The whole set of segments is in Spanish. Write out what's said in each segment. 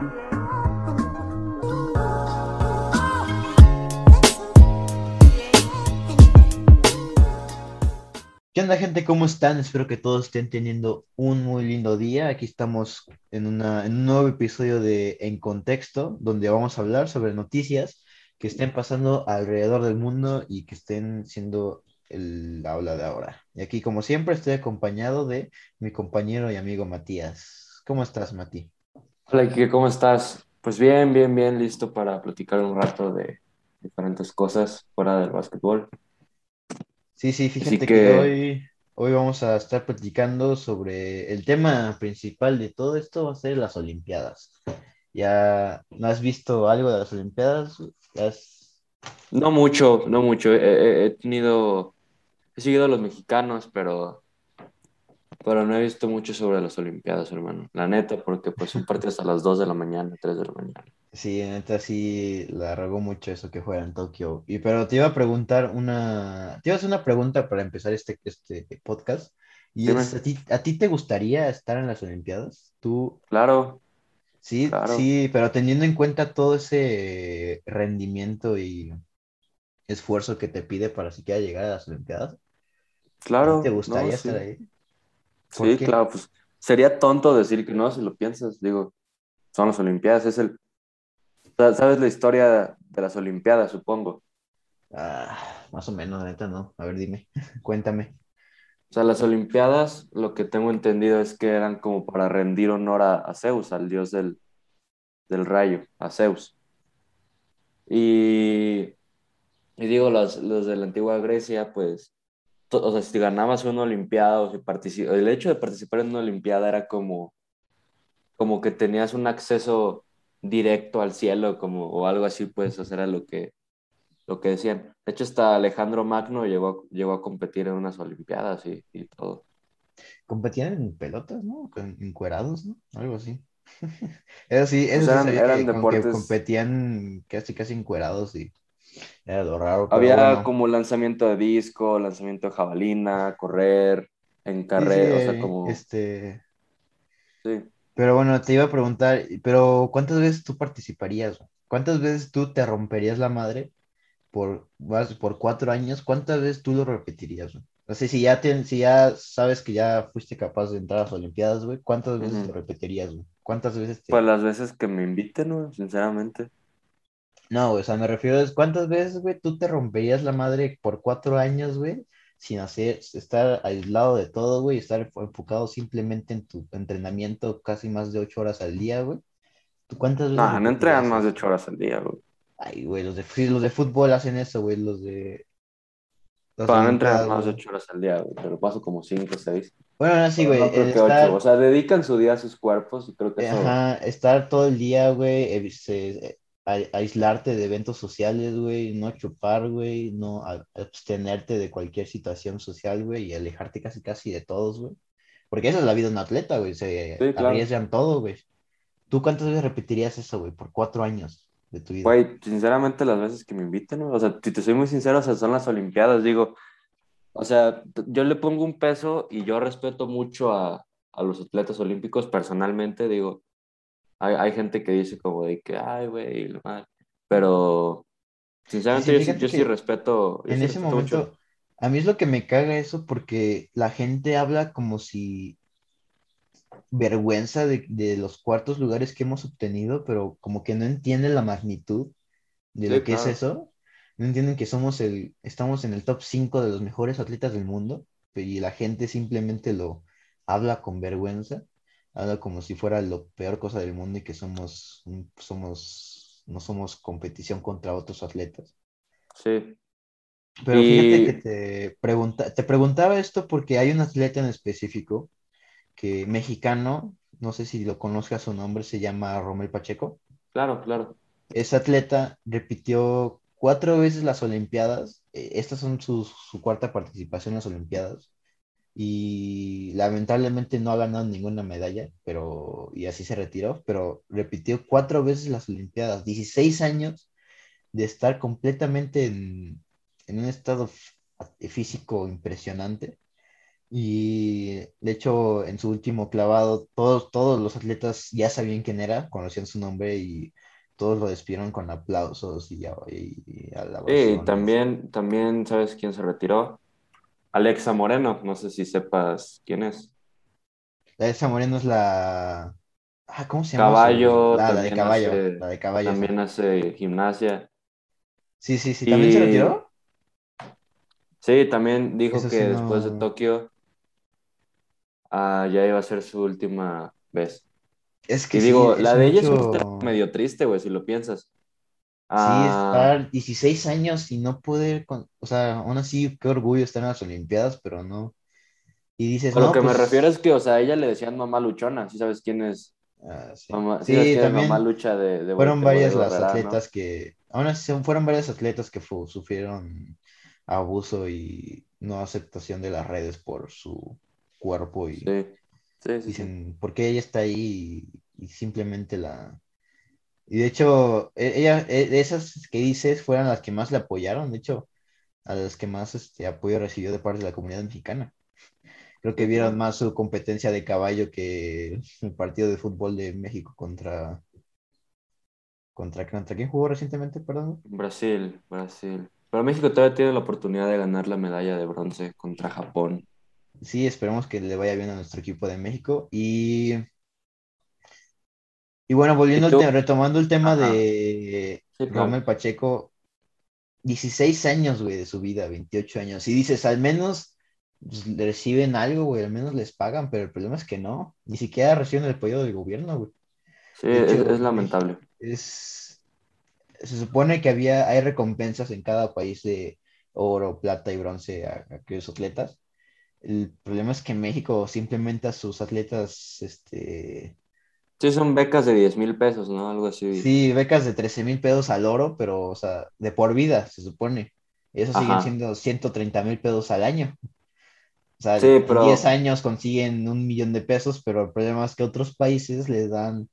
¿Qué onda, gente? ¿Cómo están? Espero que todos estén teniendo un muy lindo día. Aquí estamos en, una, en un nuevo episodio de En Contexto, donde vamos a hablar sobre noticias que estén pasando alrededor del mundo y que estén siendo el habla de ahora. Y aquí, como siempre, estoy acompañado de mi compañero y amigo Matías. ¿Cómo estás, Mati? Hola, Kike, ¿cómo estás? Pues bien, bien, bien, listo para platicar un rato de diferentes cosas fuera del básquetbol. Sí, sí, fíjate que que, hoy, hoy vamos a estar platicando sobre el tema principal de todo esto, va a ser las Olimpiadas. ¿Ya no has visto algo de las Olimpiadas? ¿Ya has- no mucho, no mucho. He tenido, he seguido a los mexicanos, pero, pero no he visto mucho sobre las Olimpiadas, hermano. La neta, porque pues son partidos a las 2 de la mañana, 3 de la mañana. Sí, neta, sí, la regó mucho eso que fuera en Tokio. Y pero te iba a preguntar una, te iba a hacer una pregunta para empezar este, este podcast. Y es, ¿a ti, a ti te gustaría estar en las Olimpiadas? Tú, claro, sí, claro, sí, pero teniendo en cuenta todo ese rendimiento y esfuerzo que te pide para siquiera llegar a las Olimpiadas, ¿a ti te claro, no, gustaría estar ahí? ¿Por Sí, qué? claro, pues sería tonto decir que no, si lo piensas, digo, son las Olimpiadas, es el, sa- sabes la historia de las Olimpiadas, supongo. Ah, más o menos, neta, no. A ver, dime, cuéntame. O sea, las Olimpiadas, lo que tengo entendido es que eran como para rendir honor a, a Zeus, al dios del, del rayo, a Zeus. Y, y digo, los, los de la antigua Grecia, pues, o sea, si ganabas una Olimpiada o si partici- el hecho de participar en una Olimpiada era como, como que tenías un acceso directo al cielo, como, o algo así, pues, o sea, era lo que, lo que decían. De hecho, hasta Alejandro Magno llegó, a- llegó a competir en unas Olimpiadas y, y todo. Competían en pelotas, ¿no? Encuerados, ¿no? Algo así. Eso sí, Pues eso sí eran, sabía eran que como que deportes, competían casi casi encuerados y era lo raro, había bueno. como lanzamiento de disco, lanzamiento de jabalina, correr, en Sí, sí, carrera, o sea, como, este, sí. pero bueno, te iba a preguntar, pero ¿cuántas veces tú participarías? güey? ¿Cuántas veces tú te romperías la madre por, vas- por cuatro años? ¿Cuántas veces tú lo repetirías? güey? O sea, si ya, tien- si ya sabes que ya fuiste capaz de entrar a las Olimpiadas, güey, ¿cuántas veces lo Ujú. repetirías, güey? ¿Cuántas veces Pues te, las veces que me inviten, ¿no? Sinceramente. No, güey, o sea, me refiero a cuántas veces, güey, tú te romperías la madre por cuatro años, güey, sin hacer, estar aislado de todo, güey, estar enfo- enfocado simplemente en tu entrenamiento casi más de ocho horas al día, güey. ¿Tú cuántas veces No, no entrenan más de eso? ocho horas al día, güey. Ay, güey, los de, los de fútbol hacen eso, güey, los de Pero no entrenan más de ocho horas al día, güey. Te lo paso como cinco o seis. Bueno, ahora sí, Pero güey, no creo que ocho. O estar, sea, dedican su día a sus cuerpos y creo que eso, ajá, estar todo el día, güey, se- a- aislarte de eventos sociales, güey, no chupar, güey, no a- abstenerte de cualquier situación social, güey, y alejarte casi casi de todos, güey. Porque esa es la vida de un atleta, güey, se sí, claro. arriesgan todo, güey. ¿Tú cuántas veces repetirías eso, güey, por cuatro años de tu vida? Güey, sinceramente las veces que me inviten, ¿no? O sea, si te soy muy sincero, o sea, son las Olimpiadas, digo. O sea, yo le pongo un peso y yo respeto mucho a, a los atletas olímpicos personalmente, digo. Hay, hay gente que dice como de que, ay, güey, la madre". Pero sinceramente sí, yo yo sí respeto, yo en sí ese respeto mucho. momento, a mí es lo que me caga eso porque la gente habla como si vergüenza de, de los cuartos lugares que hemos obtenido, pero como que no entienden la magnitud de lo que es eso. No entienden que somos el, estamos en el top 5 de los mejores atletas del mundo y la gente simplemente lo habla con vergüenza, habla como si fuera lo peor cosa del mundo y que somos, somos, no somos competición contra otros atletas. Sí. Pero fíjate que Y te pregunta, te preguntaba esto porque hay un atleta en específico que mexicano, no sé si lo conozcas su nombre, se llama Romel Pacheco. claro, claro. Ese atleta repitió cuatro veces las Olimpiadas. eh, Estas son sus- su cuarta participación en las Olimpiadas. Y lamentablemente no ha ganado ninguna medalla, pero y así se retiró, pero repitió cuatro veces las Olimpiadas. 16 años de estar completamente en, en un estado físico impresionante Y de hecho, en su último clavado, todos, todos los atletas ya sabían quién era, conocían su nombre y todos lo despidieron con aplausos y, y, y Sí, también, también, ¿sabes quién se retiró? Alexa Moreno, no sé si sepas quién es. Alexa Moreno es la... Ah, ¿Cómo se llama? Caballo. La, de caballo. la de caballo. También hace gimnasia. Sí, sí, sí. ¿También se retiró? Sí, también dijo que después de Tokio ah, ya iba a ser su última vez. Es que y digo, la de ella es medio triste, güey, si lo piensas. Sí, ah. estar 16 años y no poder, o sea, aún así, qué orgullo estar en las Olimpiadas, pero no. Y dices, Lo que me pues refiero es que, o sea, a ella le decían mamá luchona, ¿sí sabes quién es? Ah, sí, sí, también mamá lucha de, fueron varias las atletas que, aún así, fueron varias atletas que sufrieron abuso y no aceptación de las redes por su cuerpo y dicen, ¿por qué ella está ahí? Y, simplemente la... Y de hecho, e, ella, e, esas que dices fueron las que más le apoyaron, de hecho, a las que más este, apoyo recibió de parte de la comunidad mexicana. Creo que vieron más su competencia de caballo que el partido de fútbol de México contra... ¿Contra, contra quién jugó recientemente, perdón? Brasil, Brasil. Pero México todavía tiene la oportunidad de ganar la medalla de bronce contra Japón. Sí, esperemos que le vaya bien a nuestro equipo de México. Y, y bueno, volviendo al tema, retomando el tema de Romel Pacheco, 16 años, güey, de su vida, 28 años. Y dices, al menos pues, reciben algo, güey, al menos les pagan, pero el problema es que no, ni siquiera reciben el apoyo del gobierno, güey. Sí, es, lamentable. Es, se supone que había, hay recompensas en cada país de oro, plata y bronce a, a aquellos atletas. El problema es que México simplemente a sus atletas, este... Sí, son becas de 10 mil pesos, ¿no? Algo así. Sí, becas de 13 mil pesos al oro, pero, o sea, de por vida, se supone. Eso siguen siendo 130 mil pesos al año. O sea, en 10 años consiguen un millón de pesos, pero el problema es que otros países les dan,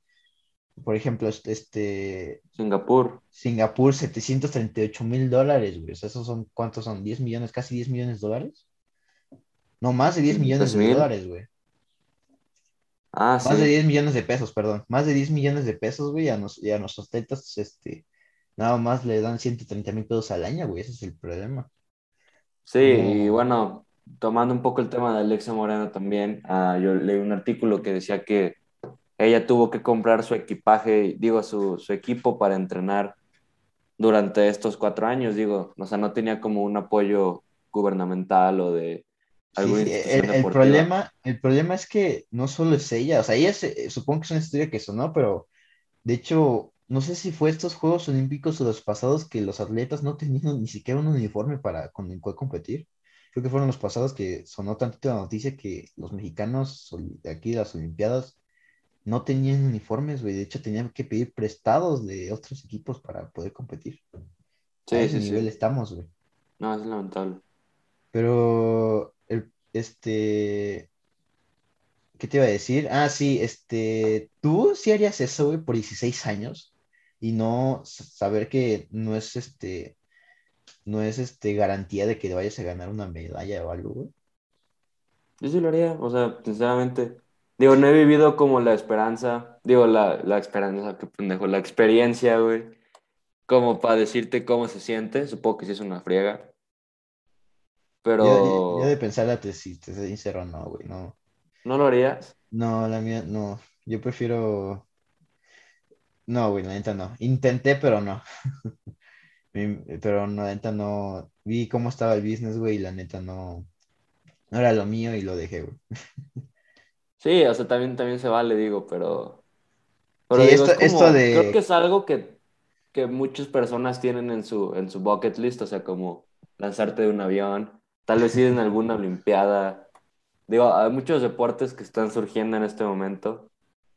por ejemplo, este... Singapur. Singapur, 738 mil dólares, güey. O sea, esos son, ¿cuántos son? ¿10 millones? ¿Casi 10 millones de dólares? No, más de 10 millones de dólares, güey. Ah, más de 10 millones de pesos, perdón. Más de 10 millones de pesos, güey, a, nos, y a nuestros tetas, este, nada más le dan 130 mil pesos al año, güey, ese es el problema. Sí, y bueno, tomando un poco el tema de Alexa Moreno también, ah, yo leí un artículo que decía que ella tuvo que comprar su equipaje, digo, su, su equipo para entrenar durante estos cuatro años, digo, o sea, no tenía como un apoyo gubernamental o de el, problema, el problema es que no solo es ella, o sea, ella supongo que es una historia que sonó, pero de hecho, no sé si fue estos Juegos Olímpicos o los pasados que los atletas no tenían ni siquiera un uniforme para con el cual competir. Creo que fueron los pasados que sonó tanto la noticia que los mexicanos de aquí de las Olimpiadas no tenían uniformes, güey. De hecho, tenían que pedir prestados de otros equipos para poder competir. Sí, a ese nivel estamos, güey. No, es lamentable. Pero este, ¿qué te iba a decir? Ah, sí, este, ¿tú sí harías eso, güey, por 16 años? Y no saber que no es este, no es este garantía de que vayas a ganar una medalla o algo, güey. Yo sí lo haría, o sea, sinceramente. Digo, no he vivido como la esperanza, digo, la, la esperanza, qué pendejo, la experiencia, güey, como para decirte cómo se siente, supongo que sí es una friega, pero. Yo, de pensar tesis, te soy sincero, no, güey, no. ¿No lo harías? No, la mía, no. Yo prefiero. No, güey, la neta no. Intenté, pero no. pero no, la neta no. Vi cómo estaba el business, güey, y la neta no. No era lo mío y lo dejé, güey. Sí, o sea, también, también se vale, digo, pero. Pero sí, esto, de. Creo que es algo que, que muchas personas tienen en su, en su bucket list, o sea, como lanzarte de un avión, Tal vez ir en alguna Olimpiada. Digo, hay muchos deportes que están surgiendo en este momento,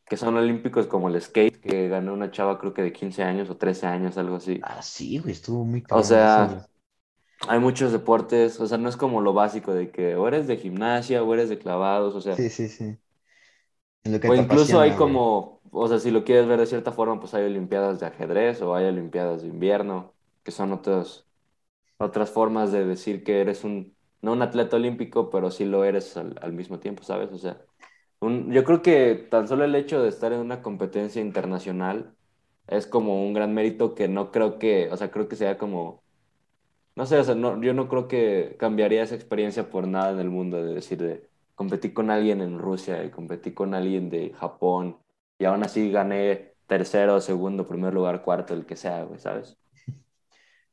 que son olímpicos como el skate, que ganó una chava creo que de 15 años o 13 años, algo así. Ah, sí, güey, estuvo muy O sea, hay muchos deportes, o sea, no es como lo básico de que o eres de gimnasia o eres de clavados, o sea. Sí, sí, sí. o incluso hay como, o sea, si lo quieres ver de cierta forma, pues hay olimpiadas de ajedrez o hay olimpiadas de invierno, que son otros, otras formas de decir que eres un no un atleta olímpico, pero sí lo eres al, mismo tiempo, ¿sabes? O sea, un- yo creo que tan solo el hecho de estar en una competencia internacional es como un gran mérito que no creo que, o sea, creo que sea como, no sé, o sea, no, yo no creo que cambiaría esa experiencia por nada en el mundo, de decir, de competí con alguien en Rusia y competí con alguien de Japón y aún así gané tercero, segundo, primer lugar, cuarto, el que sea, ¿sabes?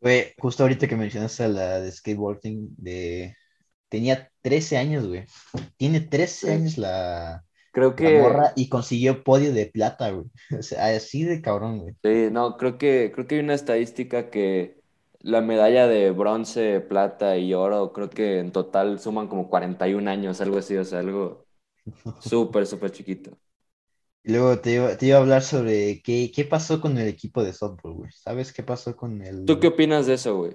Güey, justo ahorita que mencionaste a la de skateboarding, de... tenía 13 años, güey. Tiene 13 Sí. años la, Creo la que, morra y consiguió podio de plata, güey. O sea, así de cabrón, güey. sí, no, creo que, creo que hay una estadística que la medalla de bronce, plata y oro, creo que en total suman como 41 años, algo así, o sea, algo súper, súper chiquito. Y luego te iba, te iba a hablar sobre qué, qué pasó con el equipo de softball, güey. ¿Sabes qué pasó con el... ¿Tú qué opinas de eso, güey?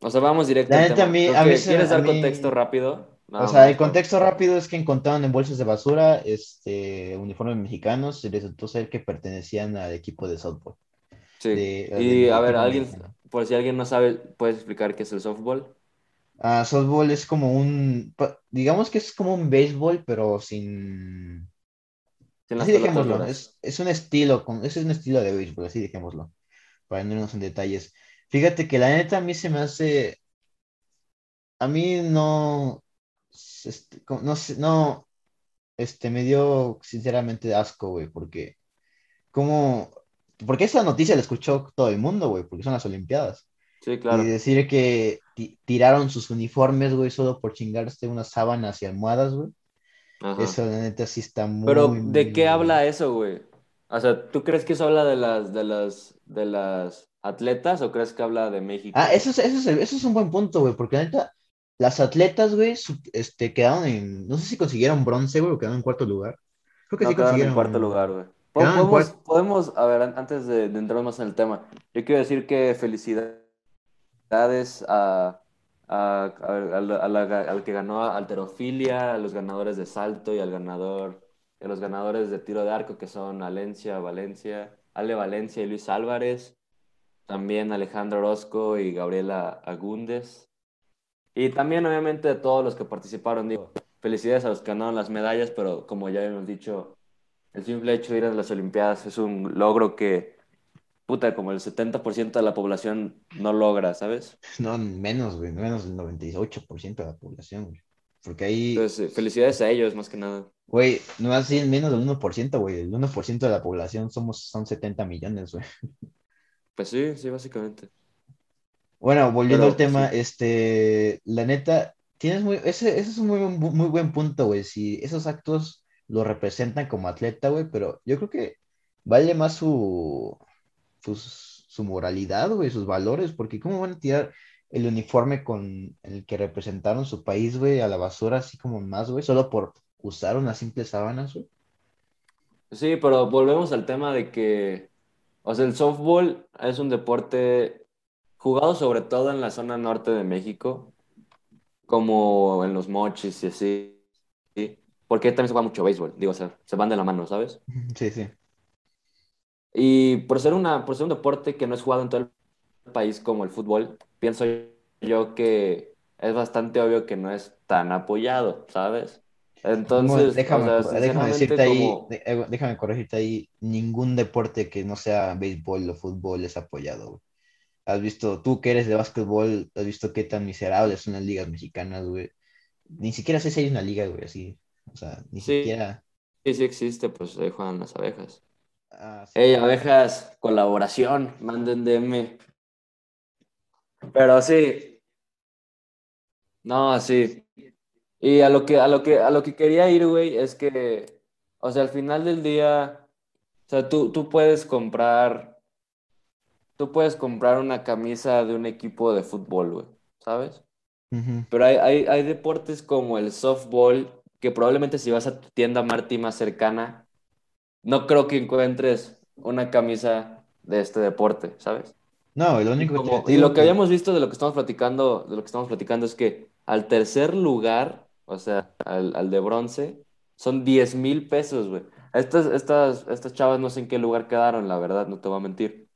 O sea, vamos directo al tema. a mí- a mí que- se- ¿Quieres a dar mí- contexto rápido? O sea, el contexto rápido es que encontraron en bolsas de basura este, uniformes mexicanos y resultó ser que pertenecían al equipo de softball. Sí. de- y a ver, alguien, mexicano. por si alguien no sabe, ¿puedes explicar qué es el softball? Ah, softball es como un, digamos que es como un béisbol, pero sin... Así dejémoslo, es, es un estilo, con, es un estilo de béisbol, así dejémoslo, para no irnos en detalles. Fíjate que la neta a mí se me hace, a mí no, este, no sé, no, este, me dio sinceramente asco, güey, porque, como, porque esa noticia la escuchó todo el mundo, güey, porque son las Olimpiadas. Sí, Y claro. decir que ti- tiraron sus uniformes, güey, solo por chingarse unas sábanas y almohadas, güey. Ajá. Eso, la neta, sí está muy, Pero, muy, ¿de qué habla eso, güey? O sea, ¿tú crees que eso habla de las, de las, de las atletas o crees que habla de México? Ah, eso es, eso es, eso es un buen punto, güey, porque la neta, las atletas, güey, este, quedaron en, no sé si consiguieron bronce, güey, o quedaron en cuarto lugar. Creo que No, sí quedaron en consiguieron. cuarto lugar, güey. Podemos, cuarto. podemos, a ver, an- antes de, de entrar más en el tema, yo quiero decir que felicidades a, al que ganó alterofilia, a los ganadores de salto y al ganador, a los ganadores de tiro de arco, que son Alencia, Valencia, Ale Valencia y Luis Álvarez, también Alejandro Orozco y Gabriela Agúndez. Y también, obviamente, a todos los que participaron, digo, felicidades a los que ganaron las medallas, pero como ya hemos dicho, el simple hecho de ir a las Olimpiadas es un logro que, puta, como el 70% de la población no logra, ¿sabes? No, menos, güey, menos del 98% de la población, güey. Porque ahí, Entonces, eh, felicidades a ellos, más que nada. güey, no así menos del 1%, güey. El 1% de la población somos, son 70 millones, güey. Pues sí, sí, básicamente. Bueno, volviendo Pero, al tema, sí. este, la neta, tienes muy, ese, ese es un muy, buen- muy buen punto, güey. Si esos actos lo representan como atleta, güey, pero yo creo que vale más su, su moralidad, güey, sus valores, porque ¿cómo van a tirar el uniforme con el que representaron su país, güey, a la basura, así como más, güey, solo por usar unas simples sábanas, güey? Sí, pero volvemos al tema de que, o sea, el softball es un deporte jugado sobre todo en la zona norte de México, como en los mochis y así, ¿sí? porque también se juega mucho béisbol, digo, o sea, se van de la mano, ¿sabes? Sí, sí. Y por ser una, por ser un deporte que no es jugado en todo el país como el fútbol, pienso yo que es bastante obvio que no es tan apoyado, ¿sabes? Entonces, déjame, o sea, déjame decirte ahí, como... de- eh, déjame corregirte ahí, ningún deporte que no sea béisbol o fútbol es apoyado, güey. Has visto, tú que eres de básquetbol, has visto qué tan miserables son las ligas mexicanas, güey. Ni siquiera sé si hay una liga, güey, así. O sea, ni Sí, siquiera. sí, sí existe, pues ahí juegan las abejas. Ah, sí. Hey, abejas, colaboración, manden DM. Pero sí, no, sí. Y a lo que, a lo que, a lo que quería ir, güey, es que, o sea, al final del día, o sea, tú, tú puedes comprar, tú puedes comprar una camisa de un equipo de fútbol, güey, ¿sabes? Pero hay, hay, hay deportes como el softball, que probablemente si vas a tu tienda Marti más cercana, no creo que encuentres una camisa de este deporte, ¿sabes? No, lo Y, único como, y digo lo que habíamos visto de lo que estamos platicando, de lo que estamos platicando es que al tercer lugar, o sea, al, al de bronce, son 10 mil pesos, güey. Estas, estas, estas chavas no sé en qué lugar quedaron, la verdad, no te voy a mentir.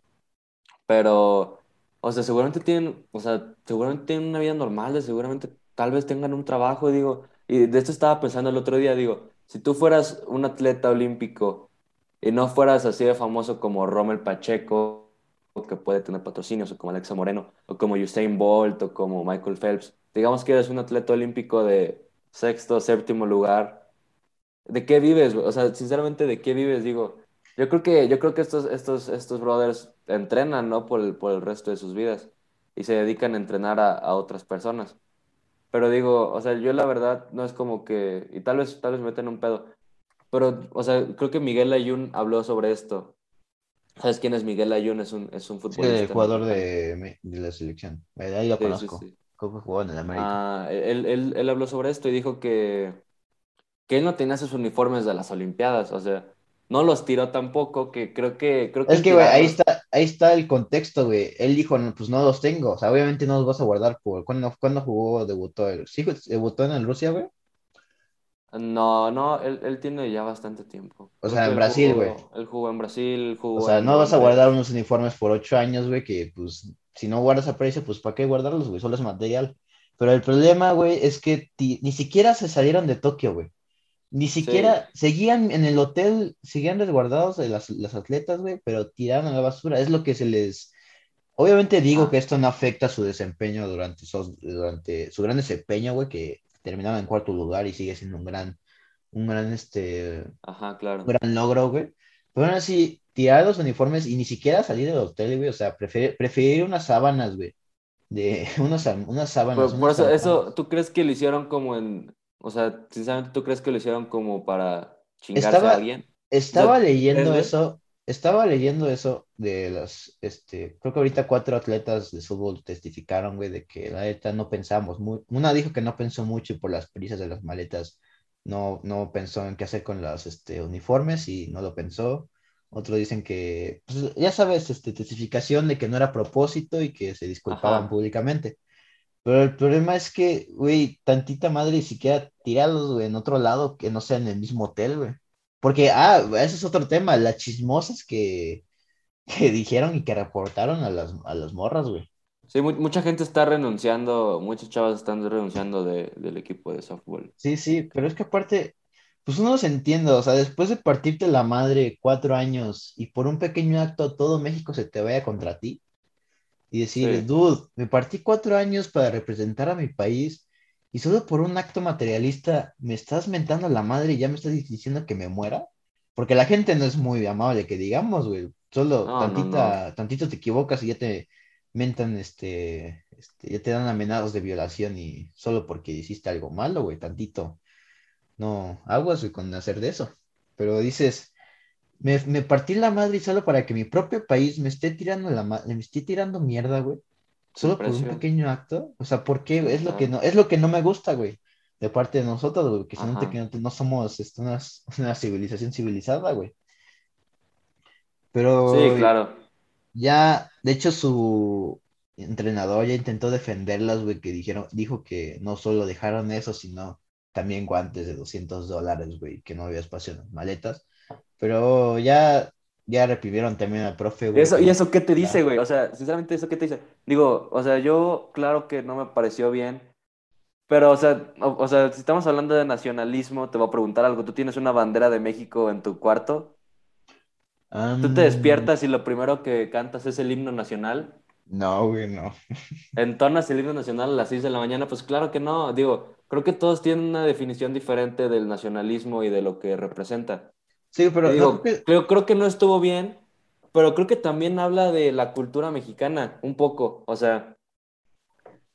Pero, o sea, seguramente tienen, o sea, seguramente tienen una vida normal, de seguramente tal vez tengan un trabajo, digo, y de esto estaba pensando el otro día, digo, si tú fueras un atleta olímpico y no fueras así de famoso como Rommel Pacheco, que puede tener patrocinios, o como Alexa Moreno, o como Usain Bolt, o como Michael Phelps, digamos que eres un atleta olímpico de sexto, séptimo lugar, ¿de qué vives? O sea, sinceramente, ¿de qué vives? Digo, yo creo que, yo creo que estos, estos, estos brothers entrenan, ¿no? Por el, por el resto de sus vidas y se dedican a entrenar a, a otras personas. Pero digo, o sea, yo la verdad no es como que, y tal vez, tal vez me meten un pedo, pero, o sea, creo que Miguel Ayun habló sobre esto. ¿Sabes quién es Miguel Ayun? Es un, es un Sí, futbolista. el jugador de, de la selección. Ahí lo Sí, sí, conozco. sí. Creo que jugó en el América. Ah, él, él, él habló sobre esto y dijo que, que él no tenía sus uniformes de las Olimpiadas, o sea, no los tiró tampoco, que creo que, creo que Es el que, güey, ahí está, ahí está el contexto, güey. Él dijo, "No, pues no los tengo. O sea, obviamente no los vas a guardar por. ¿Cuándo, cuándo jugó, debutó? él? ¿Sí debutó en el Rusia, güey? No, no, él, él tiene ya bastante tiempo. O sea, en Brasil, güey. él jugó en Brasil, O jugó sea, en no vas a guardar unos uniformes por ocho años, güey, que pues si no guardas a precio, pues ¿para qué guardarlos, güey? Solo es material. Pero el problema, güey, es que ni siquiera se salieron de Tokio, güey. Ni Sí, siquiera seguían en el hotel, seguían resguardados de las, las atletas, güey, pero tiraron a la basura. Es lo que se les... Obviamente digo que esto no afecta su desempeño durante, esos, durante su gran desempeño, güey, que terminaron en cuarto lugar y sigue siendo un gran, un gran, este, ajá, un claro. gran logro, güey. Pero aún así, tirar los uniformes y ni siquiera salir del hotel, güey, o sea, preferir, preferir unas sábanas, güey, de unos, unas sábanas, Por, por unos eso, eso. ¿tú crees que lo hicieron como en, o sea, sinceramente, ¿tú crees que lo hicieron como para chingarse a Estaba, alguien? O estaba sea, ¿crees, leyendo eso, estaba leyendo eso de los, este, creo que ahorita cuatro atletas de fútbol testificaron, güey, de que la neta no pensamos muy, una dijo que no pensó mucho y por las prisas de las maletas, no, no pensó en qué hacer con los, este, uniformes y no lo pensó. Otros dicen que, pues, ya sabes, este, testificación de que no era propósito y que se disculpaban Ajá. públicamente. Pero el problema es que, güey, tantita madre, siquiera tíralos, güey, en otro lado que no sea en el mismo hotel, güey. Porque, ah, ese es otro tema, las chismosas que, que dijeron y que reportaron a las, a las morras, güey. Sí, mu- mucha gente está renunciando, muchas chavas están renunciando de, del equipo de softball. Sí, sí, pero es que aparte, pues uno se entiende, o sea, después de partirte la madre cuatro años y por un pequeño acto todo México se te vaya contra ti y decir, Sí, dude, me partí cuatro años para representar a mi país y solo por un acto materialista me estás mentando la madre y ya me estás diciendo que me muera. Porque la gente no es muy amable, que digamos, güey. Solo no, no, no. tantita, tantito te equivocas y ya te mentan, este, este, ya te dan amenazas de violación y solo porque hiciste algo malo, güey, tantito. No, aguas, güey, con hacer de eso. Pero dices, me, me partí la madre solo para que mi propio país me esté tirando la me esté tirando mierda, güey. Solo por un pequeño acto. O sea, ¿por qué? Sí, Es lo que no, es lo que no me gusta, güey. De parte de nosotros, güey, que que no, no somos este, una, una civilización civilizada, güey. Pero Sí, claro. ya, de hecho, su entrenador ya intentó defenderlas, güey, que dijeron, dijo que no solo dejaron eso, sino también guantes de 200 dólares, güey, que no había espacio en las maletas. Pero ya, ya reprimieron también al profe, ¿Y güey, eso, y eso qué te dice, güey? O sea, sinceramente, ¿eso qué te dice? Digo, o sea, yo, claro que no me pareció bien, pero, o sea, o, o sea, si estamos hablando de nacionalismo, te voy a preguntar algo. ¿Tú tienes una bandera de México en tu cuarto? ¿Tú te despiertas y lo primero que cantas es el himno nacional? no, güey, no. ¿Entonas el himno nacional a las 6 de la mañana? Pues claro que no. Digo, creo que todos tienen una definición diferente del nacionalismo y de lo que representa. Sí, pero no digo, que. creo, creo que no estuvo bien, pero creo que también habla de la cultura mexicana, un poco. O sea,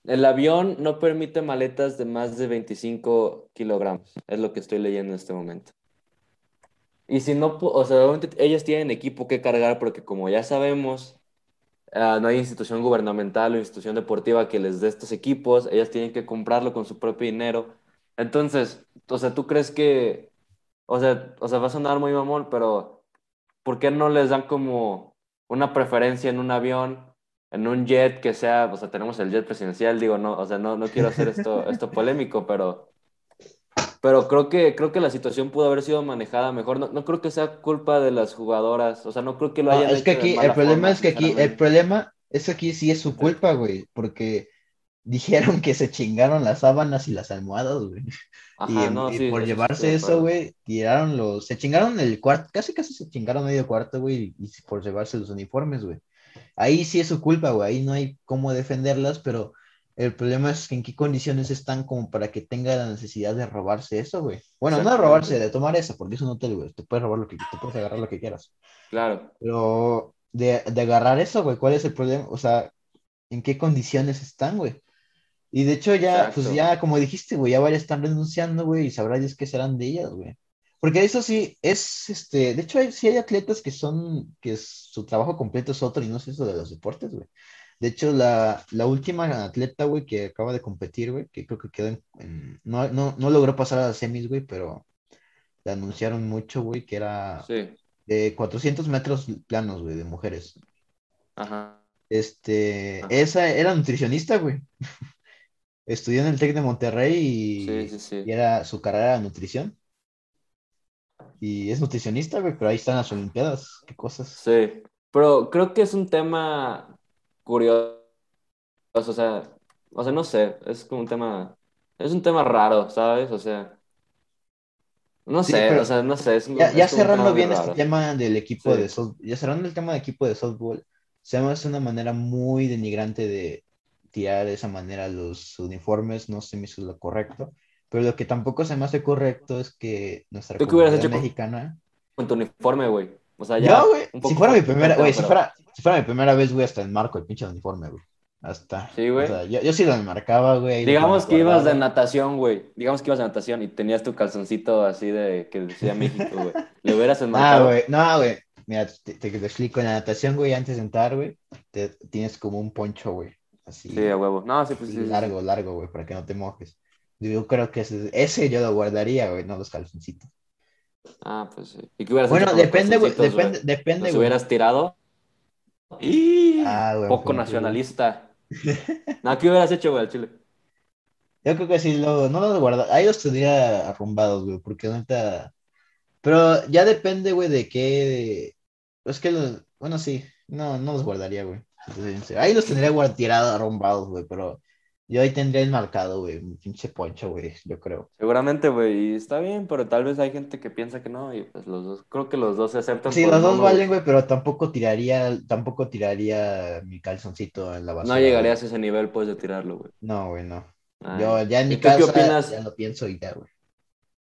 el avión no permite maletas de más de 25 kilogramos, es lo que estoy leyendo en este momento. Y si no, o sea, obviamente ellas tienen equipo que cargar porque como ya sabemos, ah, no hay institución gubernamental o institución deportiva que les dé estos equipos, ellas tienen que comprarlo con su propio dinero. Entonces, o sea, ¿tú crees que, o sea, o sea, va a sonar muy mamón, pero ¿por qué no les dan como una preferencia en un avión, en un jet que sea, o sea, tenemos el jet presidencial, digo, no, o sea, no, no quiero hacer esto, esto polémico, pero, pero creo que, creo que la situación pudo haber sido manejada mejor. No, no creo que sea culpa de las jugadoras, o sea, no creo que lo No, hayan es que hecho de aquí, el problema forma, es que aquí, el problema es que aquí sí es su culpa, güey, porque dijeron que se chingaron las sábanas y las almohadas, güey. Y, Ajá, en- no, y sí, por eso sí llevarse eso, güey, tiraron los, se chingaron el cuarto, casi casi se chingaron medio cuarto, güey, y, y por llevarse los uniformes, güey. Ahí sí es su culpa, güey, ahí no hay cómo defenderlas, pero el problema es que en qué condiciones están como para que tenga la necesidad de robarse eso, güey. Bueno, no de robarse, de tomar eso, porque es un hotel, güey, te puedes robar lo que, te puedes agarrar lo que quieras. Claro, Pero de, de agarrar eso, güey, ¿cuál es el problema? O sea, ¿en qué condiciones están, güey? Y de hecho ya, pues ya, como dijiste, güey, ya varias están renunciando, güey, y sabrá Dios qué serán de ellas, güey. Porque eso sí, es, este, de hecho hay, sí hay atletas que son, que su trabajo completo es otro y no es eso de los deportes, güey. De hecho, la, la última atleta, güey, que acaba de competir, güey, que creo que quedó en, en- no, no, no logró pasar a las semis, güey, pero la anunciaron mucho, güey, que era sí, de 400 metros planos, güey, de mujeres. ajá. Este, Ah. esa era nutricionista, güey. Estudió en el TEC de Monterrey y, Sí, sí, sí. y era su carrera era nutrición. Y es nutricionista, güey, pero ahí están las Olimpiadas. Qué cosas. Sí, pero creo que es un tema curioso, o sea, o sea, no sé, es como un tema, es un tema raro, ¿sabes? O sea, no sé, o sea, no sé, es, un- Ya, es cerrando bien este tema del equipo de soft- ya cerrando el tema del equipo de softball, se me hace una manera muy denigrante de tirar de esa manera los uniformes, no se me hizo lo correcto. Pero lo que tampoco se me hace correcto es que nuestra ¿Tú qué hubieras comunidad hecho mexicana. Con tu uniforme, güey. O sea, ya Yo, güey, si fuera mi primera, güey, si fuera, si fuera mi primera vez, güey, hasta enmarco el pinche uniforme, güey. Hasta. Sí, güey. O sea, yo, yo sí lo enmarcaba, güey. Digamos que ibas de natación, güey. Digamos que ibas de natación y tenías tu calzoncito así de que decía México, güey. ¿Le hubieras No, enmarcado? güey, no, güey. Mira, te, te, te explico. En la natación, güey, antes de entrar, güey, te, tienes como un poncho, güey. Así. Sí, a huevo. No, sí, pues sí. largo, largo, güey, para que no te mojes. Yo creo que ese, ese yo lo guardaría, güey, no los calzoncitos. Ah, pues sí. ¿Y qué hubieras Bueno, depende, güey, depende, depende, ¿Los güey. hubieras tirado? ¡Y! Ah, güey, Poco nacionalista. No, ¿qué hubieras hecho, güey, al chile? Yo creo que sí, lo, no los guarda. Ahí los tendría arrumbados, güey, porque neta. Pero ya depende, güey, de qué. Es que los. Bueno, sí, no, no los guardaría, güey. Ahí los tendría guard- tirados, arrumbados, güey, pero yo ahí tendría el marcado, güey, un pinche poncho, güey, yo creo. Seguramente, güey, y está bien, pero tal vez hay gente que piensa que no, y pues los dos, creo que los dos se aceptan Sí, los dos valen, güey, pero tampoco tiraría, tampoco tiraría mi calzoncito en la basura. No llegarías a ese nivel, pues, de tirarlo, güey. No, güey, no. Ay. Yo ya en ¿Y mi qué casa opinas? ya lo pienso y ya, güey.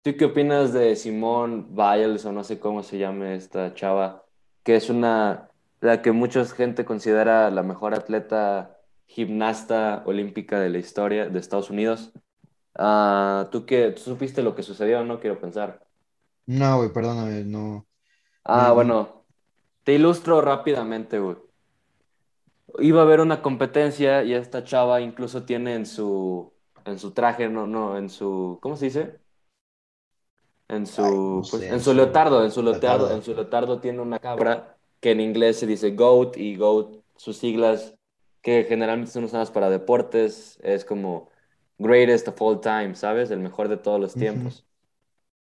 ¿Tú qué opinas de Simone Biles, o no sé cómo se llame esta chava, que es una, la que mucha gente considera la mejor atleta gimnasta olímpica de la historia de Estados Unidos? Ah, ¿tú qué, tú supiste lo que sucedió? No quiero pensar. No, güey, perdóname, no. Ah, bueno, te ilustro rápidamente, güey. Iba a haber una competencia y esta chava incluso tiene en su, en su traje, no, no, en su, ¿cómo se dice? En su, Ay, no pues, sé, en su leotardo, en su leotardo, leotardo. en su leotardo tiene una cabra que en inglés se dice GOAT y GOAT, sus siglas que generalmente son usadas para deportes, es como greatest of all time, ¿sabes? El mejor de todos los tiempos.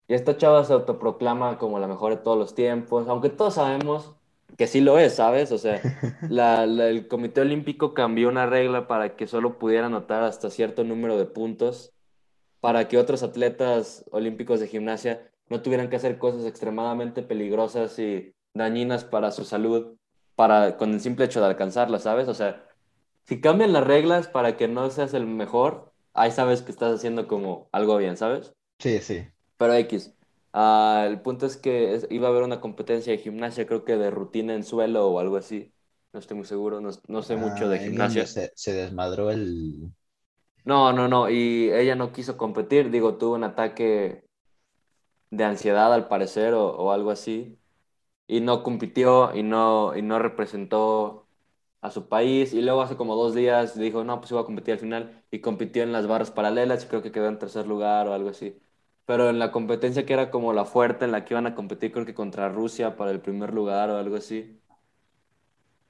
Y esta chava se autoproclama como la mejor de todos los tiempos, aunque todos sabemos que sí lo es, ¿sabes? O sea, la- la- el Comité Olímpico cambió una regla para que solo pudiera anotar hasta cierto número de puntos, para que otros atletas olímpicos de gimnasia no tuvieran que hacer cosas extremadamente peligrosas y dañinas para su salud, para, con el simple hecho de alcanzarlas, ¿sabes? O sea, si cambian las reglas para que no seas el mejor, ahí sabes que estás haciendo como algo bien, ¿sabes? Sí, sí. Pero X. Ah, el punto es que es- iba a haber una competencia de gimnasia, creo que de rutina en suelo o algo así. No estoy muy seguro, no, no sé mucho de gimnasia. Se, se desmadró el. No, no, no. Y ella no quiso competir. Digo, tuvo un ataque de ansiedad al parecer o, o algo así. Y no compitió y no, y no representó a su país. Y luego hace como dos días dijo, no, pues iba a competir al final. Y compitió en las barras paralelas y creo que quedó en tercer lugar o algo así. Pero en la competencia que era como la fuerte en la que iban a competir, creo que contra Rusia para el primer lugar o algo así.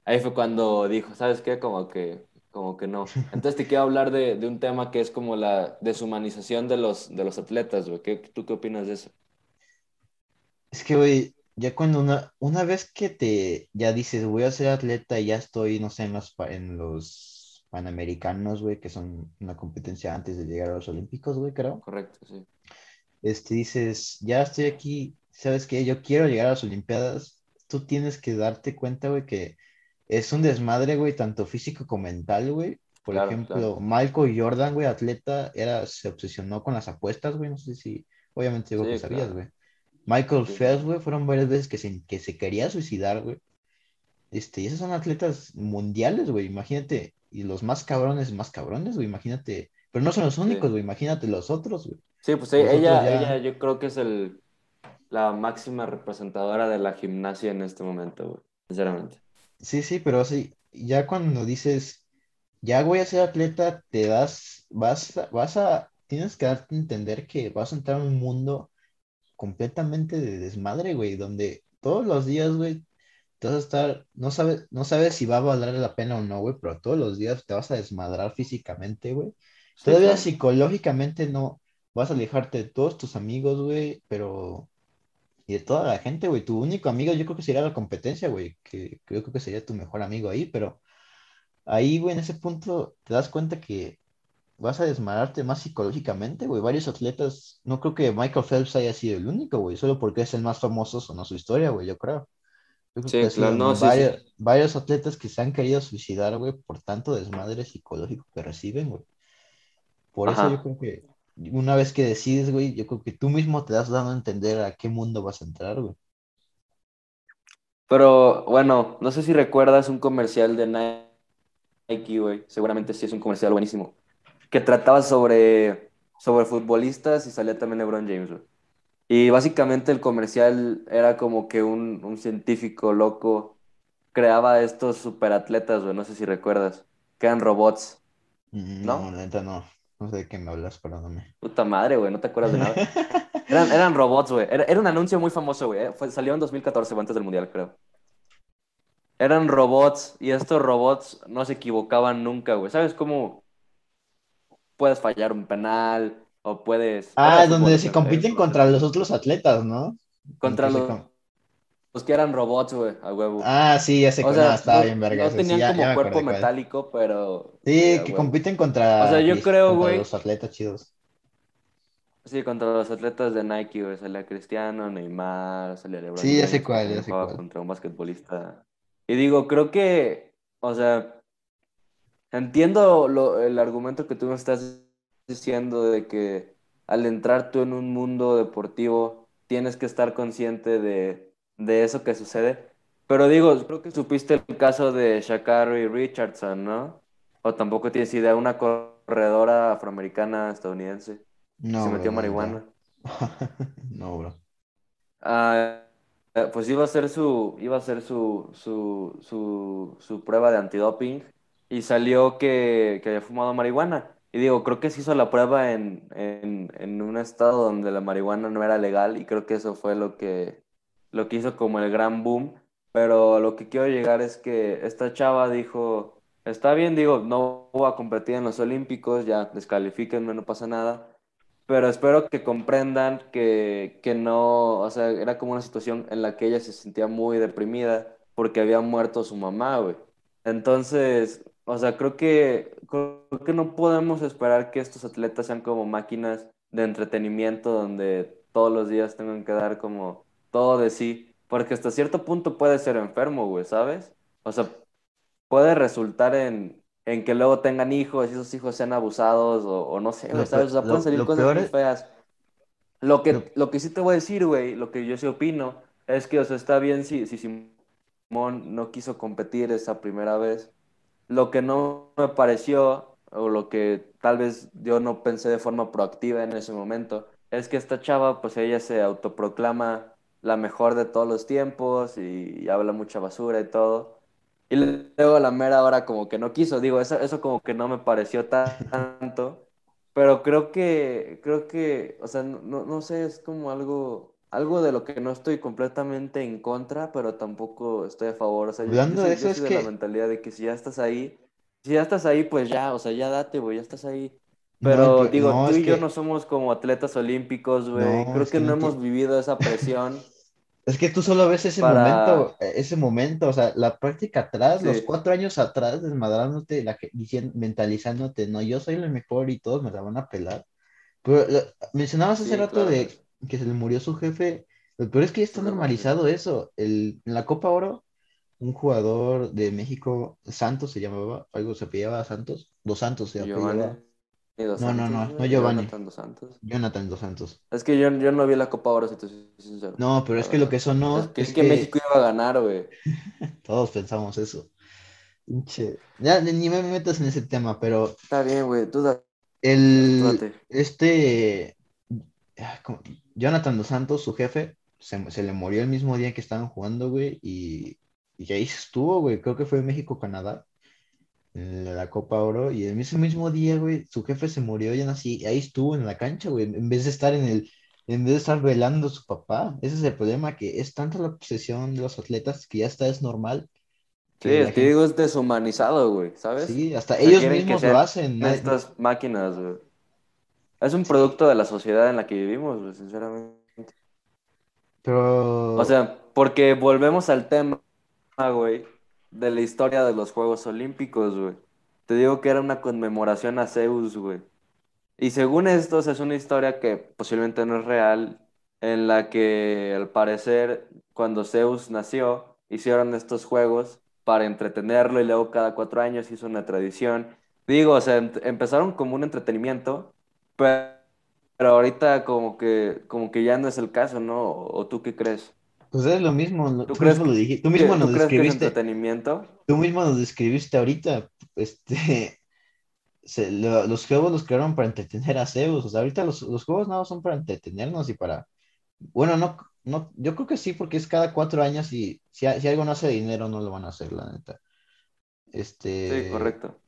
Ahí fue cuando dijo, ¿sabes qué? Como que, como que no. Entonces te quiero hablar de, de un tema que es como la deshumanización de los, de los atletas, güey. ¿Qué, ¿Tú qué opinas de eso? Es que, güey, ya cuando una, una vez que te ya dices, voy a ser atleta y ya estoy, no sé, en los, en los Panamericanos, güey, que son una competencia antes de llegar a los Olímpicos, güey, creo. Correcto, sí. Este, dices, ya estoy aquí, ¿sabes qué? Yo quiero llegar a las Olimpiadas. Tú tienes que darte cuenta, güey, que es un desmadre, güey, tanto físico como mental, güey. Por Claro, ejemplo, claro. Michael Jordan, güey, atleta, era, se obsesionó con las apuestas, güey, no sé si, obviamente digo Sí, que sabías, claro. güey. Michael Sí, Phelps, güey, fueron varias veces que se, que se quería suicidar, güey. Este, y esos son atletas mundiales, güey, imagínate, y los más cabrones, más cabrones, güey, imagínate, pero no son los únicos, güey, imagínate los otros, güey. Sí, pues ella, ya- ella yo creo que es el, la máxima representadora de la gimnasia en este momento, güey. Sinceramente. Sí, sí, pero sí, ya cuando dices, ya voy a ser atleta, te das, vas, vas a, tienes que darte a entender que vas a entrar en un mundo completamente de desmadre, güey, donde todos los días, güey, te vas a estar, no sabes, no sabes si va a valer la pena o no, güey, pero todos los días te vas a desmadrar físicamente, güey. Sí, Todavía psicológicamente no, vas a alejarte de todos tus amigos, güey, pero, y de toda la gente, güey, tu único amigo yo creo que sería la competencia, güey, que creo que sería tu mejor amigo ahí, pero ahí, güey, en ese punto te das cuenta que vas a desmadrarte más psicológicamente, güey. Varios atletas, no creo que Michael Phelps haya sido el único, güey, solo porque es el más famoso sonó su historia, güey, yo creo. Yo creo Sí, que claro, no, sí, sí. varios, atletas que se han querido suicidar, güey, por tanto desmadre psicológico que reciben, güey. Por eso yo creo que una vez que decides, güey, yo creo que tú mismo te das dando a entender a qué mundo vas a entrar, güey. Pero bueno, no sé si recuerdas un comercial de Nike, güey. Seguramente sí es un comercial buenísimo. Que trataba sobre, sobre futbolistas y salía también LeBron James, güey. Y básicamente el comercial era como que un, un científico loco creaba estos superatletas, güey. No sé si recuerdas. Que eran robots. Mm, ¿No? No, neta no. No sé de qué me hablas, perdóname. Puta madre, güey. No te acuerdas de nada. Eran, eran robots, güey. Era, era un anuncio muy famoso, güey. eh. Salió en 2014, güey, antes del Mundial, creo. Eran robots y estos robots no se equivocaban nunca, güey. ¿Sabes cómo puedes fallar un penal o puedes... Ah, de donde se compiten contra los otros atletas, ¿no? Contra que los, los que eran robots, güey, a huevo. Ah, sí, ya sé que no, estaba bien verga no ese, sí, tenían ya- como ya cuerpo metálico, pero... Sí, que compiten contra, O sea, yo creo, güey- los atletas chidos. Sí, contra los atletas de Nike, güey. Salía Cristiano, Neymar, salía LeBron Sí, ya sé cuál, ya sé jugaba cuál. contra un basquetbolista. Y digo, creo que, o sea, entiendo lo- el argumento que tú me estás diciendo de que al entrar tú en un mundo deportivo tienes que estar consciente de, de eso que sucede. Pero digo, creo que supiste el caso de Sha'Carri Richardson, ¿no? O tampoco tienes idea, una corredora afroamericana estadounidense No, se metió marihuana. No, bro. Ah, pues iba a hacer su, iba a hacer su, su, su, su prueba de antidoping y salió que, que había fumado marihuana. Y digo, creo que se hizo la prueba en, en, un estado donde la marihuana no era legal y creo que eso fue lo que, lo que hizo como el gran boom. Pero lo que quiero llegar es que esta chava dijo, está bien, digo, no voy a competir en los Olímpicos, ya descalifíquenme, no pasa nada. Pero espero que comprendan que, que no, o sea, era como una situación en la que ella se sentía muy deprimida porque había muerto su mamá, güey. Entonces, o sea, creo que, creo que no podemos esperar que estos atletas sean como máquinas de entretenimiento donde todos los días tengan que dar como todo de sí, porque hasta cierto punto puede ser enfermo, güey, ¿sabes? O sea, puede resultar en, en que luego tengan hijos y esos hijos sean abusados o, o no sé, güey, ¿sabes? O sea, pueden salir lo cosas muy es- feas. Lo que, Lo- lo que sí te voy a decir, güey, lo que yo sí opino, es que, o sea, está bien si, si Simón no quiso competir esa primera vez. Lo que no me pareció, o lo que tal vez yo no pensé de forma proactiva en ese momento, es que esta chava, pues ella se autoproclama la mejor de todos los tiempos y, habla mucha basura y todo. Y luego la mera hora como que no quiso, digo, eso, eso como que no me pareció tanto, pero creo que, creo que, o sea, no, no sé, es como algo, algo de lo que no estoy completamente en contra, pero tampoco estoy a favor, o sea, yo, yo de eso, es de la que- mentalidad de que si ya estás ahí, si ya estás ahí, pues ya, o sea, ya date, güey, ya estás ahí. Pero digo, no, tú y yo no somos como atletas olímpicos, güey. No, Creo que no hemos vivido esa presión. Es que tú solo ves ese Para- momento, ese momento, o sea, la práctica atrás, los cuatro años atrás, desmadrándote, la, diciendo, mentalizándote, no, yo soy el mejor y todos me la van a pelar. Pero lo- mencionabas hace Sí, rato claro de que se le murió su jefe, lo peor es que ya está normalizado eso. El, en la Copa Oro, un jugador de México, Santos se llamaba, algo se apellidaba Santos, Dos Santos se apellidaba, Dos No, no, Santos, no, no Giovanni. Jonathan Dos Santos. Jonathan Dos Santos. Es que yo, yo no vi la Copa ahora, si te soy sincero. No, pero es que lo que sonó Es que, es que que México iba a ganar, güey. todos pensamos eso. Pinche. Ya ni me metas en ese tema, pero Está bien, güey. Tú da- el este. Jonathan Dos Santos, su jefe, se, se le murió el mismo día que estaban jugando, güey, y, y ahí estuvo, güey. Creo que fue México-Canadá en la Copa Oro, y en ese mismo día, güey, su jefe se murió y así, ahí estuvo en la cancha, güey, en vez de estar en el, en vez de estar velando a su papá. Ese es el problema, que es tanta la obsesión de los atletas que ya está es normal. Sí, es que gente- digo, es deshumanizado, güey, ¿sabes? Sí, hasta O sea, ellos mismos lo hacen. Estas máquinas, güey. Es un producto de la sociedad en la que vivimos, sinceramente. Pero, O sea, porque volvemos al tema, güey, de la historia de los Juegos Olímpicos, güey. Te digo que era una conmemoración a Zeus, güey. Y según estos, es una historia que posiblemente no es real, en la que al parecer, cuando Zeus nació, hicieron estos juegos para entretenerlo y luego cada cuatro años hizo una tradición. Digo, o sea, em- empezaron como un entretenimiento, pero, pero ahorita como que, como que ya no es el caso, ¿no? ¿O, tú qué crees? pues es lo mismo, ¿Tú tú crees mismo lo dijiste, tú ¿Qué- mismo ¿Tú nos crees que es describiste, entretenimiento? tú mismo nos describiste ahorita, este, se- lo- los juegos los crearon para entretener a Zeus, o sea, ahorita los, los juegos no son para entretenernos y para, bueno, no, no, yo creo que sí, porque es cada cuatro años y si, si algo no hace dinero no lo van a hacer, la neta. Este, Sí, correcto.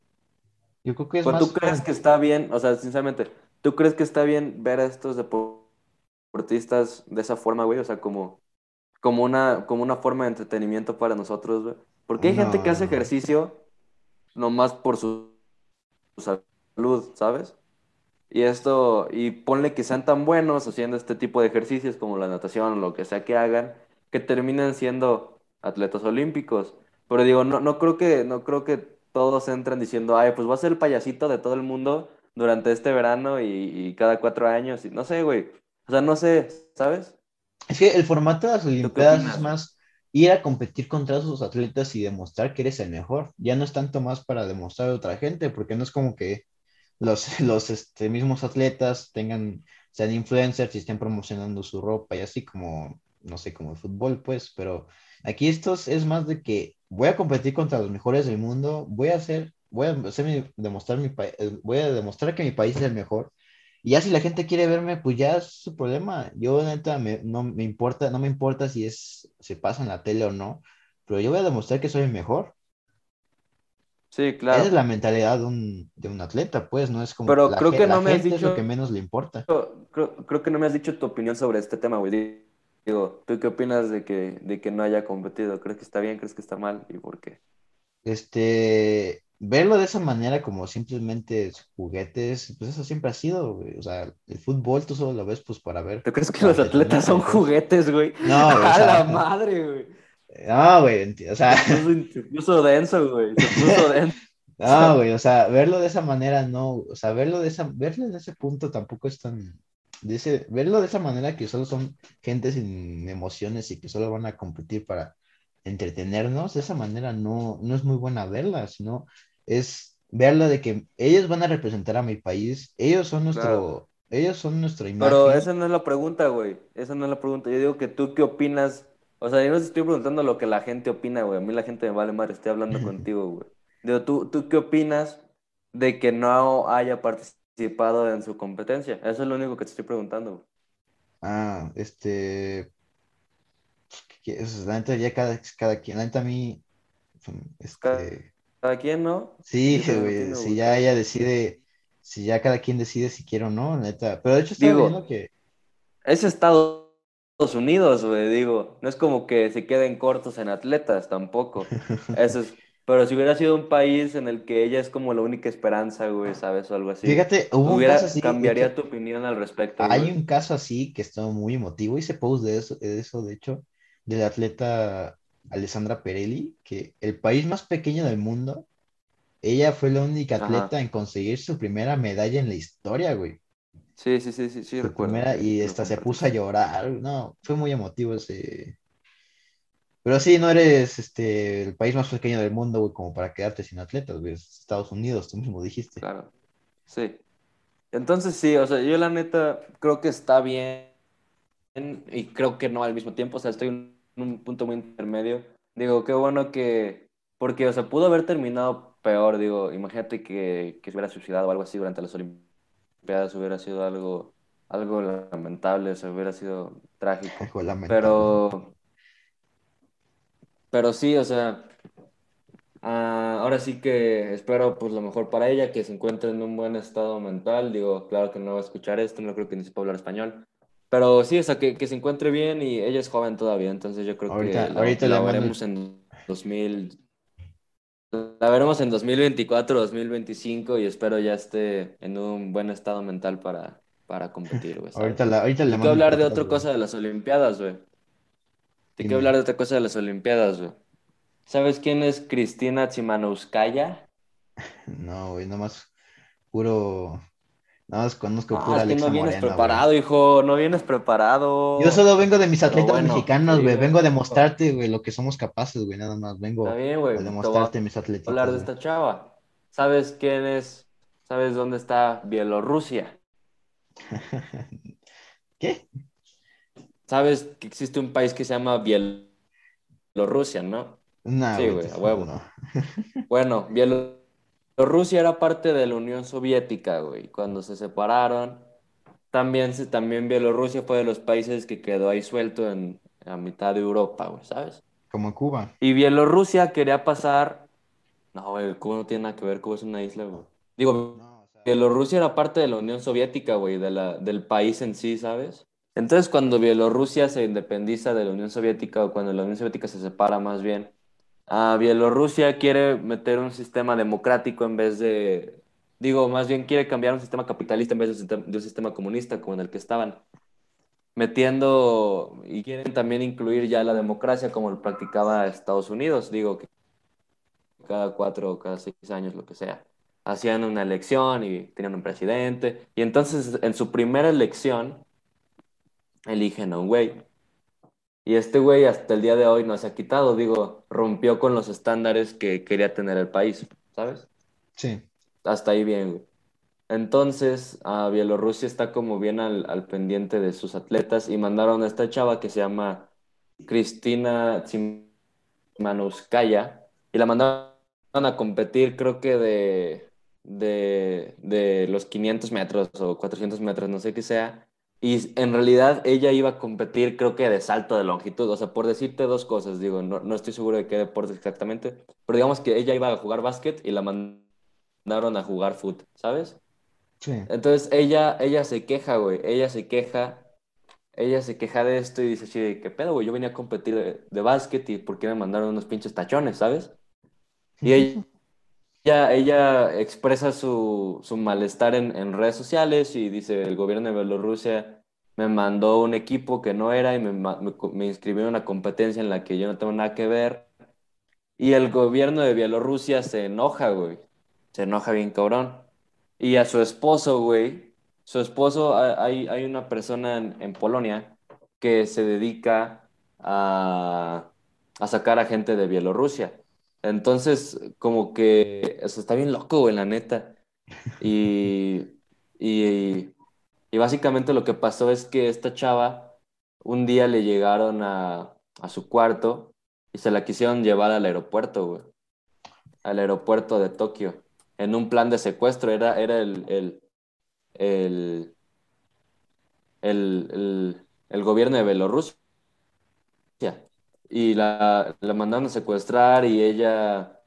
yo creo que es más tú crees que está bien, o sea, sinceramente, ¿tú crees que está bien ver a estos deportistas de esa forma, güey? O sea, como, como una, como una forma de entretenimiento para nosotros, güey. Porque hay gente que hace No. ejercicio nomás por su, su salud, ¿sabes? Y esto, y ponle que sean tan buenos haciendo este tipo de ejercicios como la natación o lo que sea que hagan, que terminen siendo atletas olímpicos. Pero digo, no, no creo que, no creo que todos entren diciendo, ay, pues voy a ser el payasito de todo el mundo durante este verano y, y cada cuatro años. Y no sé, güey. O sea, no sé, ¿sabes? Es que el formato de las Olimpiadas es más ir a competir contra esos atletas y demostrar que eres el mejor. Ya no es tanto más para demostrar a otra gente, porque no es como que los, los este, mismos atletas tengan, sean influencers y estén promocionando su ropa y así como, no sé, como el fútbol, pues, pero aquí esto es- es más de que voy a competir contra los mejores del mundo, voy a hacer, voy a hacer mi- demostrar mi eh, voy a demostrar que mi país es el mejor. Y ya si la gente quiere verme, pues ya es su problema. Yo neta me- no me importa, no me importa si es, se pasa en la tele o no, pero yo voy a demostrar que soy el mejor. Sí, Esa claro. es la mentalidad de un, de un atleta, pues, no es como Pero la, creo que no me has gente es lo dicho- que menos le importa. Creo, creo que no me has dicho tu opinión sobre este tema, güey. Digo, ¿tú qué opinas de que, de que no haya competido? ¿Crees que está bien? ¿Crees que está mal? ¿Y por qué? Este, verlo de esa manera como simplemente juguetes, pues eso siempre ha sido, güey. O sea, el fútbol tú solo lo ves pues para ver. ¿Tú crees que los atletas son pues. juguetes, güey? No, güey, o ¡A sea- la madre, güey! No, güey, o sea, Se puso, denso, güey. Se puso denso. no, güey, o sea, verlo de esa manera no, o sea, verlo de esa, verlo en ese punto tampoco es tan, de ese, verlo de esa manera que solo son gente sin emociones y que solo van a competir para entretenernos, de esa manera no, no es muy buena verla, sino es verlo de que ellos van a representar a mi país, ellos son nuestro, Claro. ellos son nuestra imagen. Pero esa no es la pregunta, güey. Esa no es la pregunta. Yo digo que tú qué opinas. O sea, yo no te estoy preguntando lo que la gente opina, güey. A mí la gente me vale madre. Estoy hablando contigo, güey. Digo, ¿tú, ¿tú qué opinas de que no haya participado en su competencia? Eso es lo único que te estoy preguntando, güey. Ah, este, que es- la neta ya cada, cada quien, la neta a mí, este... Cada quien, ¿no? Sí, güey, si ya ella decide, si ya cada quien decide si quiere o no, neta. Pero de hecho Digo, viendo que, Es Estados Unidos, güey, digo. No es como que se queden cortos en atletas, tampoco. Eso es. Pero si hubiera sido un país en el que ella es como la única esperanza, güey, ¿sabes? O algo así. fíjate, hubo un Hubiera, caso así, cambiaría hecho, tu opinión al respecto, hay güey. un caso así que estuvo muy emotivo, hice post de eso, de eso, de hecho, del atleta Alessandra Perelli, que el país más pequeño del mundo, ella fue la única Ajá. atleta en conseguir su primera medalla en la historia, güey. Sí, sí, sí, sí, sí, recuerdo. primera, y esta se puso a llorar. No, fue muy emotivo ese. Pero sí, no eres este, el país más pequeño del mundo, güey, como para quedarte sin atletas, güey. Es Estados Unidos, tú mismo dijiste. Claro. Sí. Entonces sí, o sea, yo la neta creo que está bien y creo que no al mismo tiempo, o sea, estoy un punto muy intermedio. Digo, qué bueno que, porque, o sea, pudo haber terminado peor, digo, imagínate que, que se hubiera suicidado o algo así durante las Olimpiadas, hubiera sido algo, algo lamentable, o sea, hubiera sido trágico. Algo lamentable. Pero, pero sí, o sea, ah, ahora sí que espero pues lo mejor para ella, que se encuentre en un buen estado mental. Digo, claro que no va a escuchar esto, no creo que ni sepa hablar español. Pero sí, o sea, que, que se encuentre bien y ella es joven todavía, entonces yo creo Ahorita- que la, ahorita la mando veremos en 2000, la veremos en 2024, 2025 y espero ya esté en un buen estado mental para, para competir, güey. Ahorita, la, ahorita le mando hablar de otra cosa de las Olimpiadas, güey. Que Dime. hablar de otra cosa de las Olimpiadas, güey. ¿Sabes quién es Cristina Tsimanouskaya? No, güey, nomás puro. Nada más conozco No, pura es que Alexa no vienes Moreno, preparado, hijo, no vienes preparado. Yo solo vengo de mis atletas bueno, mexicanos, güey. Vengo a demostrarte, güey, lo que somos capaces, güey. Nada más vengo bien, güey. a demostrarte mis atletitas. hablar de esta chava. ¿Sabes quién es? ¿Sabes dónde está Bielorrusia? ¿Qué? ¿Sabes que existe un país que se llama Bielorrusia, no? No, Sí, güey, a huevo. no. Bueno, Bielorrusia era parte de la Unión Soviética, güey. Cuando se separaron, también, se- también Bielorrusia fue de los países que quedó ahí suelto en a mitad de Europa, güey, ¿sabes? Como Cuba. Y Bielorrusia quería pasar... No, güey, Cuba no tiene nada que ver, Cuba es una isla, güey. Digo, No, o sea, Bielorrusia era parte de la Unión Soviética, güey, de la, del país en sí, ¿sabes? Entonces, cuando Bielorrusia se independiza de la Unión Soviética, o cuando la Unión Soviética se separa más bien, a Bielorrusia quiere meter un sistema democrático en vez de, digo, más bien quiere cambiar un sistema capitalista en vez de un sistema, de un sistema comunista como en el que estaban, metiendo, y quieren también incluir ya la democracia como lo practicaba Estados Unidos, digo, que cada cuatro o cada seis años, lo que sea hacían una elección y tenían un presidente. Y entonces en su primera elección eligen a un güey. Y este güey hasta el día de hoy no se ha quitado, digo, rompió con los estándares que quería tener el país, ¿sabes? sí. Hasta ahí bien, güey. Entonces, a Bielorrusia está como bien al, al pendiente de sus atletas y mandaron a esta chava que se llama Cristina Tsimanouskaya y la mandaron a competir, creo que de, de, de los 500 metros o 400 metros, no sé qué sea. Y en realidad ella iba a competir, creo que de salto de longitud. O sea, por decirte dos cosas, digo, no, no estoy seguro de qué deporte exactamente, pero digamos que ella iba a jugar básquet y la mandaron a jugar foot, ¿sabes? Sí. Entonces ella, ella se queja, güey. Ella se queja. Ella se queja de esto y dice de, ¿qué pedo, güey? Yo venía a competir de, de básquet y ¿por qué me mandaron unos pinches tachones, ¿sabes? Y ella, ella expresa su, su malestar en, en redes sociales y dice, el gobierno de Bielorrusia me mandó un equipo que no era y me, me, me inscribió en una competencia en la que yo no tengo nada que ver. Y el gobierno de Bielorrusia se enoja, güey. Se enoja bien cabrón. Y a su esposo, güey, su esposo, ha- hay, hay una persona en, en Polonia que se dedica a, a sacar a gente de Bielorrusia. Entonces, como que eso está bien loco, güey, la neta. Y, y, y básicamente lo que pasó es que esta chava, un día le llegaron a, a su cuarto y se la quisieron llevar al aeropuerto, güey. Al aeropuerto de Tokio. En un plan de secuestro. Era, era el, el, el, el, el, gobierno de Bielorrusia. Y la, la mandaron a secuestrar y ella,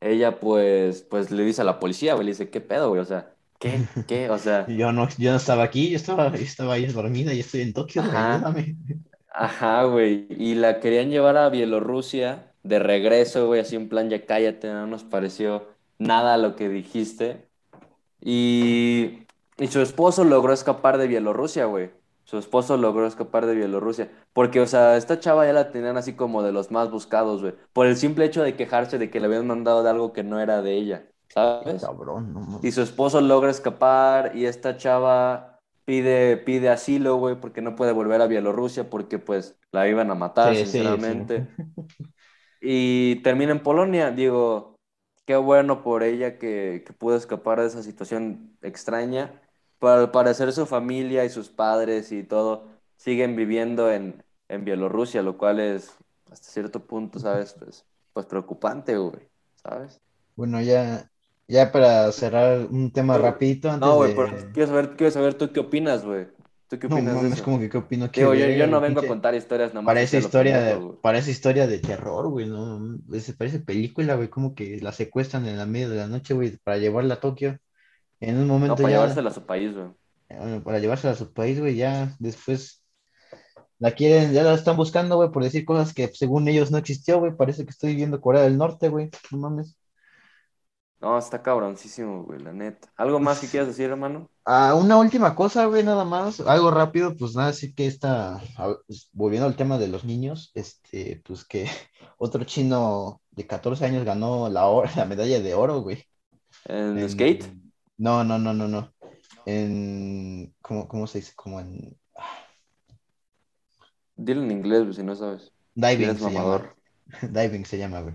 ella pues, pues le dice a la policía, güey, le dice, ¿qué pedo, güey? O sea, ¿qué? ¿Qué? O sea, Yo no, yo no estaba aquí, yo estaba, yo estaba ahí dormida y estoy en Tokio, Ajá. Ajá, güey. Y la querían llevar a Bielorrusia de regreso, güey, así en plan, ya cállate, no nos pareció nada lo que dijiste. Y, y su esposo logró escapar de Bielorrusia, güey. Su esposo logró escapar de Bielorrusia. Porque, o sea, esta chava ya la tenían así como de los más buscados, güey. Por el simple hecho de quejarse de que le habían mandado de algo que no era de ella, ¿sabes? Cabrón, no mames. Y su esposo logra escapar y esta chava pide, pide asilo, güey, porque no puede volver a Bielorrusia porque, pues, la iban a matar, Sí, sí, sí. sinceramente. Y termina en Polonia. Digo, qué bueno por ella que, que pudo escapar de esa situación extraña. Pero al parecer su familia y sus padres y todo siguen viviendo en, en Bielorrusia, lo cual es hasta cierto punto, ¿sabes? Pues, pues preocupante, güey, ¿sabes? Bueno, ya, ya para cerrar un tema Pero- rapidito antes No, güey, de... pero quiero saber, quiero saber tú qué opinas, güey. ¿Tú qué No opinas de mames, eso? como que qué opino que Digo, yo, yo no vengo a contar historias nomás. Parece historia de, parece historia de terror, güey, no, parece película, güey, como que la secuestran en la medio de la noche, güey, para llevarla a Tokio. En un No, momento para ya, llevársela a su país, güey. bueno, para llevársela a su país, güey, ya después la quieren, ya la están buscando, güey, por decir cosas que según ellos no existió, güey, parece que estoy viendo Corea del Norte, güey, no mames. No, está cabroncísimo, güey, la neta. ¿Algo más que quieras decir, hermano? Ah, una última cosa, güey, nada más, algo rápido, pues nada, sí que está, pues, volviendo al tema de los niños, este, pues que otro chino de 14 años ganó la, medalla de oro, güey. ¿En En- skate? No, no, no, no, no. En, ¿cómo, cómo se dice? Como en Dilo en inglés, si no sabes. diving se llama. Diving se llama, güey.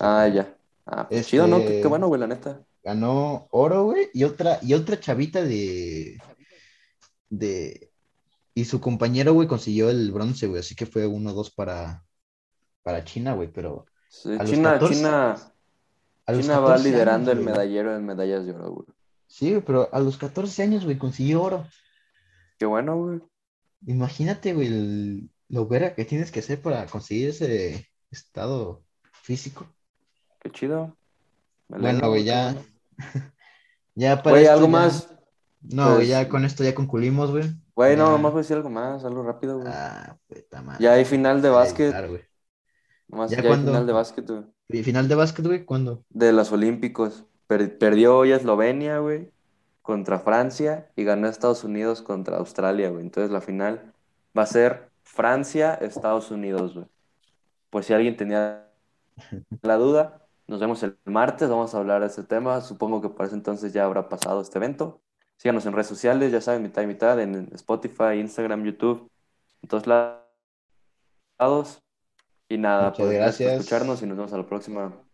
Ah, ya. Ah, pues Este- chido, ¿no? Qué, qué bueno, güey, la neta. Ganó oro, güey, y otra, y otra chavita de, de, y su compañero, güey, consiguió el bronce, güey, así que fue uno dos para, para China, güey, pero Sí, China, 14 China, China va 14 liderando el medallero en medallas de oro, güey. Sí, güey, pero a los 14 años, güey, consiguió oro. Qué bueno, güey. Imagínate, güey, el- lo verga que tienes que hacer para conseguir ese estado físico. Qué chido. Me Bueno, güey, ya, ya para Güey, esto algo ya- más. No, Pues- güey, ya con esto ya concluimos, güey. Güey, no, nomás voy a decir algo más, algo rápido, güey. Ah, puta madre. Ya hay final de básquet. güey. Nomás ¿Ya ya hay final de básquet, güey. ¿Y final de básquet, güey? ¿Cuándo? De los Olímpicos. Per- perdió hoy Eslovenia, güey, contra Francia y ganó Estados Unidos contra Australia, güey. Entonces la final va a ser Francia-Estados Unidos, güey. Pues si alguien tenía la duda, nos vemos el martes, vamos a hablar de este tema. Supongo que para ese entonces ya habrá pasado este evento. Síganos en redes sociales, ya saben, mitad y mitad, en Spotify, Instagram, YouTube, en todos lados. Y nada, Muchas pues gracias por gracias. escucharnos y nos vemos a la próxima.